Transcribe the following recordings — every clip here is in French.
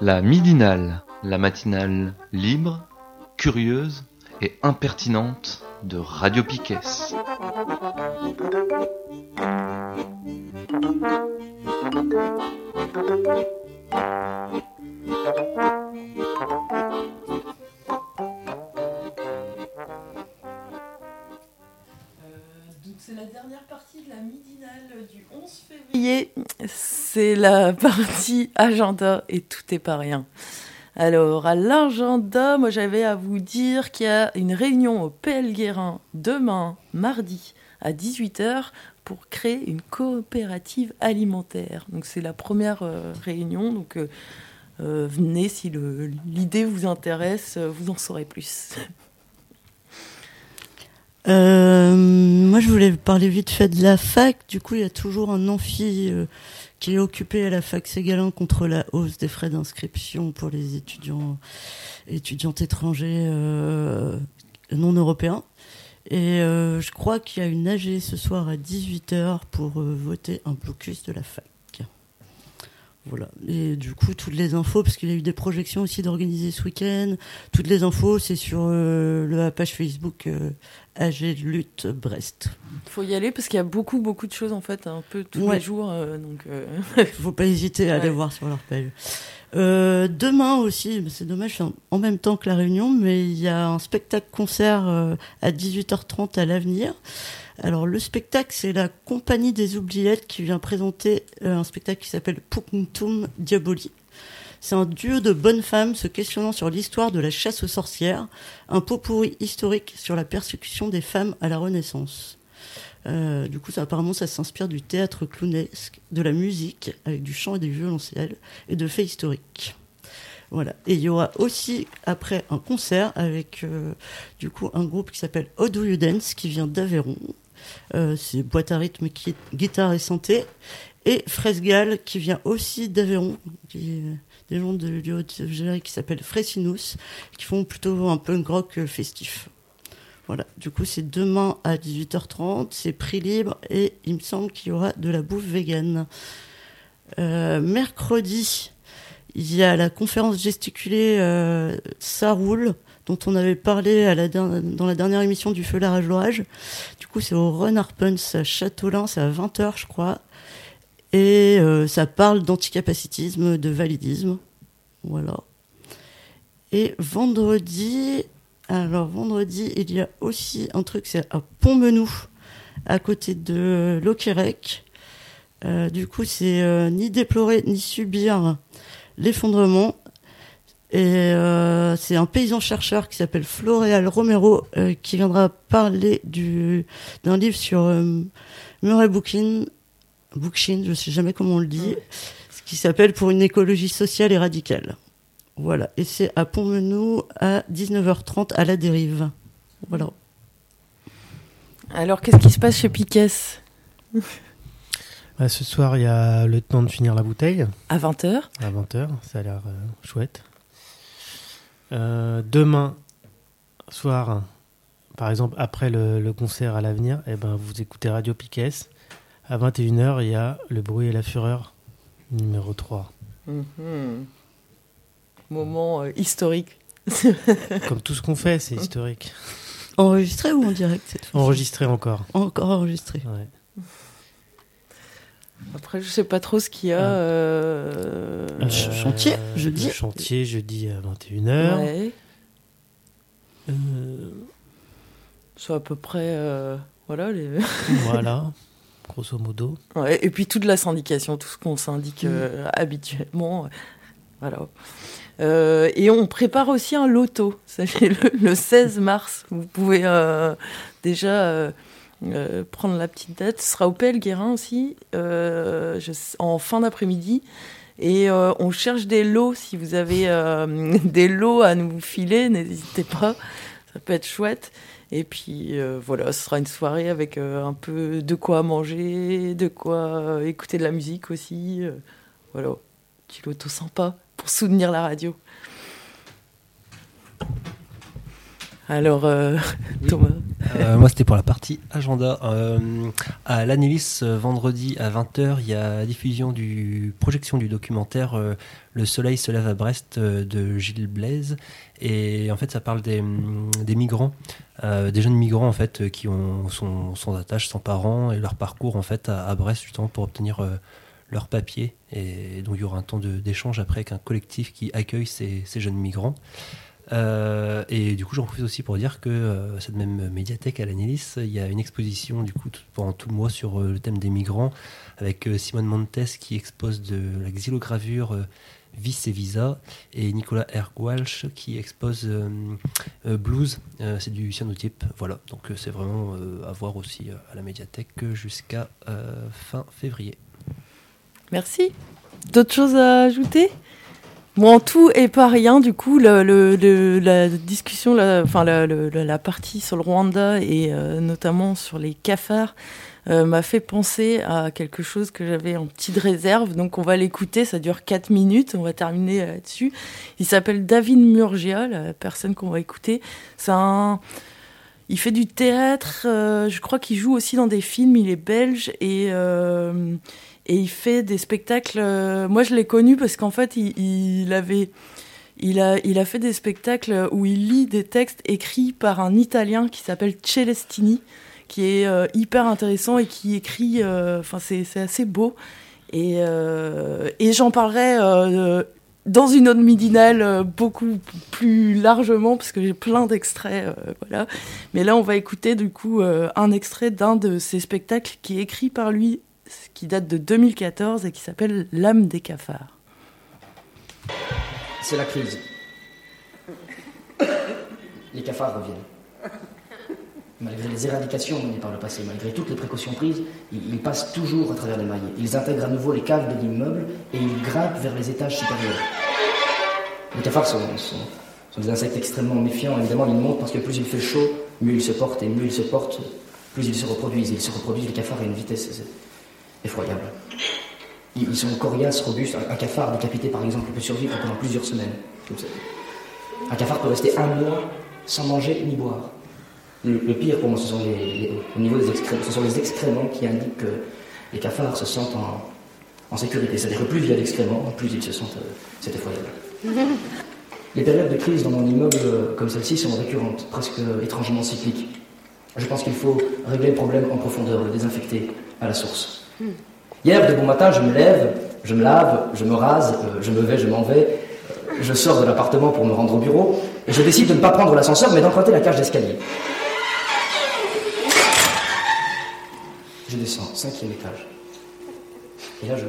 La midinale, la matinale libre, curieuse et impertinente de Radio Piquet. C'est la dernière partie de la midinale du 11 février. C'est la partie agenda et tout est pas rien. Alors, à l'agenda, moi j'avais à vous dire qu'il y a une réunion au PL Guérin demain, mardi, à 18h, pour créer une coopérative alimentaire. Donc, c'est la première euh, réunion. Donc, euh, euh, venez si l'idée vous intéresse, vous en saurez plus. Moi, je voulais parler vite fait de la fac. Du coup, il y a toujours un amphi qui est occupé à la fac Ségalin contre la hausse des frais d'inscription pour les étudiants étudiantes étrangers euh, non européens. Et euh, je crois qu'il y a une AG ce soir à 18h pour euh, voter un blocus de la fac. Voilà. Et du coup, toutes les infos, parce qu'il y a eu des projections aussi d'organiser ce week-end, toutes les infos, c'est sur euh, la page Facebook euh, AG Lutte Brest. Il faut y aller parce qu'il y a beaucoup, beaucoup de choses en fait, un peu tous Ouais. les jours. euh, donc, euh, faut pas hésiter à aller Ouais. voir sur leur page. Euh, demain aussi, c'est dommage, c'est en- même temps que la réunion, mais il y a un spectacle-concert euh, à 18h30 à l'avenir. Alors le spectacle, c'est la Compagnie des Oubliettes qui vient présenter euh, un spectacle qui s'appelle Punctum Diaboli. C'est un duo de bonnes femmes se questionnant sur l'histoire de la chasse aux sorcières, un pot pourri historique sur la persécution des femmes à la Renaissance. Euh, du coup, ça, apparemment, ça s'inspire du théâtre clownesque, de la musique, avec du chant et du violoncelle, et de faits historiques. Voilà. Et il y aura aussi, après, un concert avec, euh, du coup, un groupe qui s'appelle How Do You Dance, qui vient d'Aveyron. Euh, c'est boîte à rythme, qui, guitare et santé. Et Fresgal, qui vient aussi d'Aveyron, des gens de du qui s'appellent Fresinus, qui font plutôt un punk rock euh, festif. Voilà, du coup c'est demain à 18h30, c'est prix libre et il me semble qu'il y aura de la bouffe végane. Euh, mercredi, il y a la conférence gesticulée euh, Ça roule, dont on avait parlé dans la dernière émission du Feu la rage l'orage. Du coup c'est au Run Arpens à Châteaulin, c'est à 20h je crois. Et euh, ça parle d'anticapacitisme, de validisme. Voilà. Et vendredi, alors vendredi, il y a aussi un truc, c'est à Pont-Menou, à côté de Loquérec. Euh, du coup, c'est euh, ni déplorer ni subir l'effondrement. Et euh, c'est un paysan chercheur qui s'appelle Floréal Romero euh, qui viendra parler du d'un livre sur euh, Murray Bookchin, Bookchin, je sais jamais comment on le dit, ce qui s'appelle Pour une écologie sociale et radicale. Voilà, et c'est à Pont-Menou à 19h30 à la dérive. Voilà. Alors, qu'est-ce qui se passe chez Piquet Bah, ce soir, il y a le temps de finir la bouteille À 20h à 20h. Ça a l'air euh, chouette. Euh, demain soir, par exemple, après le, le concert à l'avenir, eh ben, vous écoutez Radio Piquet. À 21h, il y a Le bruit et la fureur, numéro 3. Mhm. Moment euh, historique. Comme tout ce qu'on fait, c'est historique. Enregistré ou en direct cette fois Enregistré encore. Encore enregistré. Ouais. Après, je sais pas trop ce qu'il y a. Ah. euh, Ch- chantier, jeudi. Le chantier, jeudi à 21h. ouais. Euh, C'est à peu près. euh, voilà. Les... voilà, grosso modo. Ouais, et puis toute la syndication, tout ce qu'on syndique Mm. euh, habituellement. Voilà. Euh, et on prépare aussi un loto. Le, le 16 mars. Vous pouvez euh, déjà euh, euh, prendre la petite date. Ce sera au PL Guérin aussi, euh, en fin d'après-midi. Et euh, on cherche des lots. Si vous avez des lots à nous filer, n'hésitez pas. Ça peut être chouette. Et puis voilà, ce sera une soirée avec un peu de quoi manger, de quoi écouter de la musique aussi. voilà, petit loto sympa pour soutenir la radio. Alors, euh, Thomas euh, Moi, c'était pour la partie agenda. Euh, à l'Anilis, vendredi à 20h, il y a diffusion du projection du documentaire Le soleil se lève à Brest de Gilles Blaise. Et en fait, ça parle des, des migrants, des jeunes migrants en fait, qui ont, sont sans attache, sans parents, et leur parcours en fait à, Brest justement pour obtenir leur papier. Et donc, il y aura un temps d'échange après avec un collectif qui accueille ces, ces jeunes migrants. Euh, et du coup, j'en profite aussi pour dire que euh, cette même médiathèque à l'Anilis, il y a une exposition du coup pendant tout le mois sur euh, le thème des migrants, avec Simone Montes qui expose de la xylogravure Vis et Visa, et Nicolas Ergwalch qui expose Blues, c'est du cyanotype. Voilà, donc c'est vraiment à voir aussi à la médiathèque jusqu'à fin février. Merci. D'autres choses à ajouter? Bon, en tout et pas rien, du coup, la discussion, enfin la, partie sur le Rwanda et euh, notamment sur les cafards euh, m'a fait penser à quelque chose que j'avais en petite réserve. Donc on va l'écouter, ça dure 4 minutes, on va terminer là-dessus. Il s'appelle David Murgia, la personne qu'on va écouter. C'est un... Il fait du théâtre, euh, je crois qu'il joue aussi dans des films, il est belge et et il fait des spectacles. Euh, moi, je l'ai connu parce qu'en fait, il, avait, il a, il a fait des spectacles où il lit des textes écrits par un Italien qui s'appelle Celestini, qui est euh, hyper intéressant et qui écrit. Euh, enfin, c'est, assez beau. Et, et j'en parlerai dans une autre midinale beaucoup plus largement parce que j'ai plein d'extraits voilà mais là on va écouter du coup un extrait d'un de ses spectacles qui est écrit par lui qui date de 2014 et qui s'appelle L'âme des cafards. C'est la crise. Les cafards reviennent. Malgré les éradications menées par le passé, malgré toutes les précautions prises, ils, passent toujours à travers les mailles. Ils intègrent à nouveau les caves de l'immeuble et ils grimpent vers les étages supérieurs. Les cafards sont, des insectes extrêmement méfiants. Évidemment, ils montent parce que plus il fait chaud, mieux ils se portent, et mieux ils se portent, plus ils se reproduisent. Ils se reproduisent, les cafards, à une vitesse effroyable. Ils sont coriaces, robustes. Un cafard décapité, par exemple, peut survivre pendant plusieurs semaines. Un cafard peut rester un mois sans manger ni boire. Le, pire pour moi, ce sont les, au niveau des excréments, ce sont les excréments qui indiquent que les cafards se sentent en, sécurité. C'est-à-dire que plus il y a d'excréments, plus ils se sentent. Euh, c'est effroyable. Les périodes de crise dans mon immeuble euh, comme celle-ci sont récurrentes, presque étrangement cycliques. Je pense qu'il faut régler le problème en profondeur, le désinfecter à la source. Hier, de bon matin, je me lève, je me lave, je me rase, euh, je me vais, je m'en vais. Je sors de l'appartement pour me rendre au bureau et je décide de ne pas prendre l'ascenseur mais d'emprunter la cage d'escalier. Je descends, cinquième étage. Et là, je.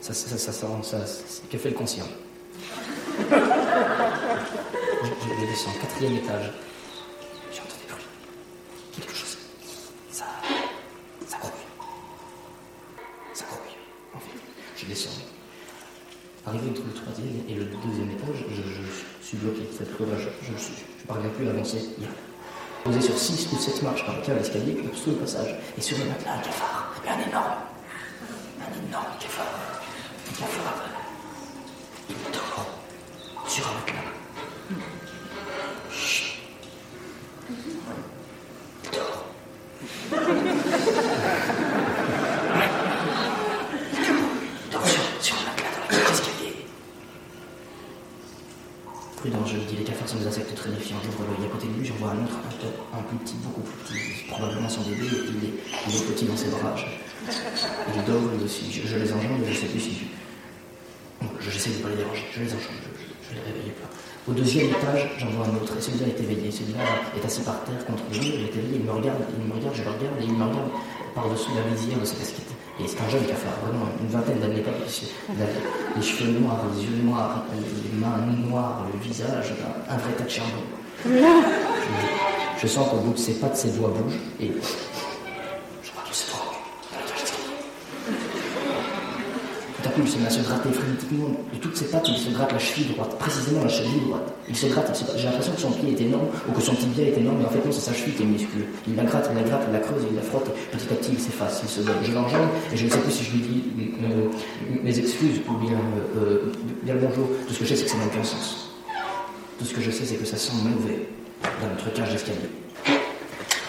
Ça, ça, ça, ça, que fait le conscient je descends, quatrième étage. Arrivé entre le troisième et le deuxième étage, je, suis bloqué. Cette fois-là, je ne parviens plus avancer. Posé sur six ou sept marches par lequel l'escalier qui sous le passage. Et sur le matelas, un cafard. Un énorme. Un énorme cafard. Un cafard. Il dort sur un matelas. Chut. Il dort. je sont des insectes très méfiants. J'ouvre l'œil à côté de lui, j'en vois un autre, un, plus petit, beaucoup plus petit, probablement son bébé, il est, il est petit dans ses bras. Il dort lui aussi. Je, les enjambe, je sais plus si. Je, j'essaie de ne pas les déranger, je les enjambe, je, je, les réveille pas. Au deuxième étage, j'en vois un autre, et celui-là est éveillé. Celui-là est assis par terre contre le mur, il est éveillé, il me regarde, il me regarde, je le regarde, et il me regarde par-dessus la visière de sa casquette. Et c'est un jeune qui a fait vraiment une vingtaine d'années, pas plus. Les cheveux noirs, les yeux noirs, les mains noires, le visage, un, vrai tas de charbon. Je, sens qu'au bout de ses pattes, ses doigts bougent et crois qu'il se met à se gratter frénétiquement de toutes ses pattes, il se gratte la cheville droite, précisément la cheville droite. Il se gratte, j'ai l'impression que son pied est énorme ou que son tibia est énorme, mais en fait non, c'est sa cheville qui est minuscule. Il la gratte, il la gratte, il la creuse, il la frotte, et petit à petit il s'efface, il se donne. Je l'enjambe et je ne sais plus si je lui dis euh, mes excuses ou bien, bien le bonjour. Tout ce que je sais, c'est que ça n'a aucun sens. Tout ce que je sais, c'est que ça sent mauvais dans notre cage d'escalier.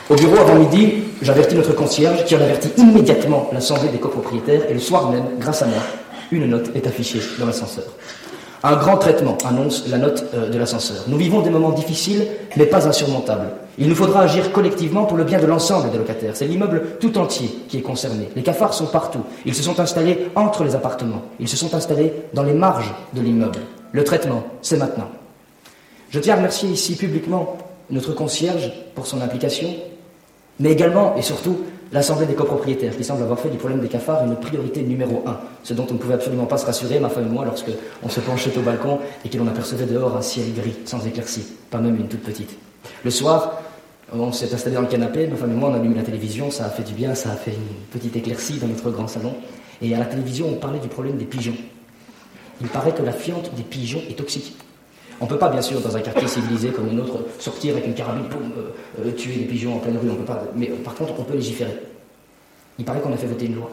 Au bureau, avant midi, j'avertis notre concierge qui en avertit immédiatement l'assemblée des copropriétaires et le soir même, grâce à moi, une note est affichée dans l'ascenseur. Un grand traitement annonce la note euh, de l'ascenseur. Nous vivons des moments difficiles, mais pas insurmontables. Il nous faudra agir collectivement pour le bien de l'ensemble des locataires. C'est l'immeuble tout entier qui est concerné. Les cafards sont partout. Ils se sont installés entre les appartements. Ils se sont installés dans les marges de l'immeuble. Le traitement, c'est maintenant. Je tiens à remercier ici publiquement notre concierge pour son implication, mais également et surtout l'Assemblée des copropriétaires, qui semble avoir fait du problème des cafards une priorité numéro un, ce dont on ne pouvait absolument pas se rassurer, ma femme et moi, lorsque on se penchait au balcon et que l'on apercevait dehors un ciel gris, sans éclaircie, pas même une toute petite. Le soir, on s'est installé dans le canapé, ma femme et moi, on a allumé la télévision, ça a fait du bien, ça a fait une petite éclaircie dans notre grand salon, et à la télévision, on parlait du problème des pigeons. Il paraît que la fiente des pigeons est toxique. On ne peut pas, bien sûr, dans un quartier civilisé comme le nôtre, sortir avec une carabine pour euh, euh, tuer des pigeons en pleine rue. On peut pas. Mais euh, par contre, on peut légiférer. Il paraît qu'on a fait voter une loi.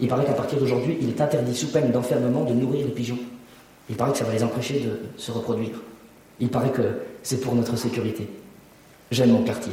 Il paraît qu'à partir d'aujourd'hui, il est interdit sous peine d'enfermement de nourrir les pigeons. Il paraît que ça va les empêcher de se reproduire. Il paraît que c'est pour notre sécurité. J'aime mon quartier.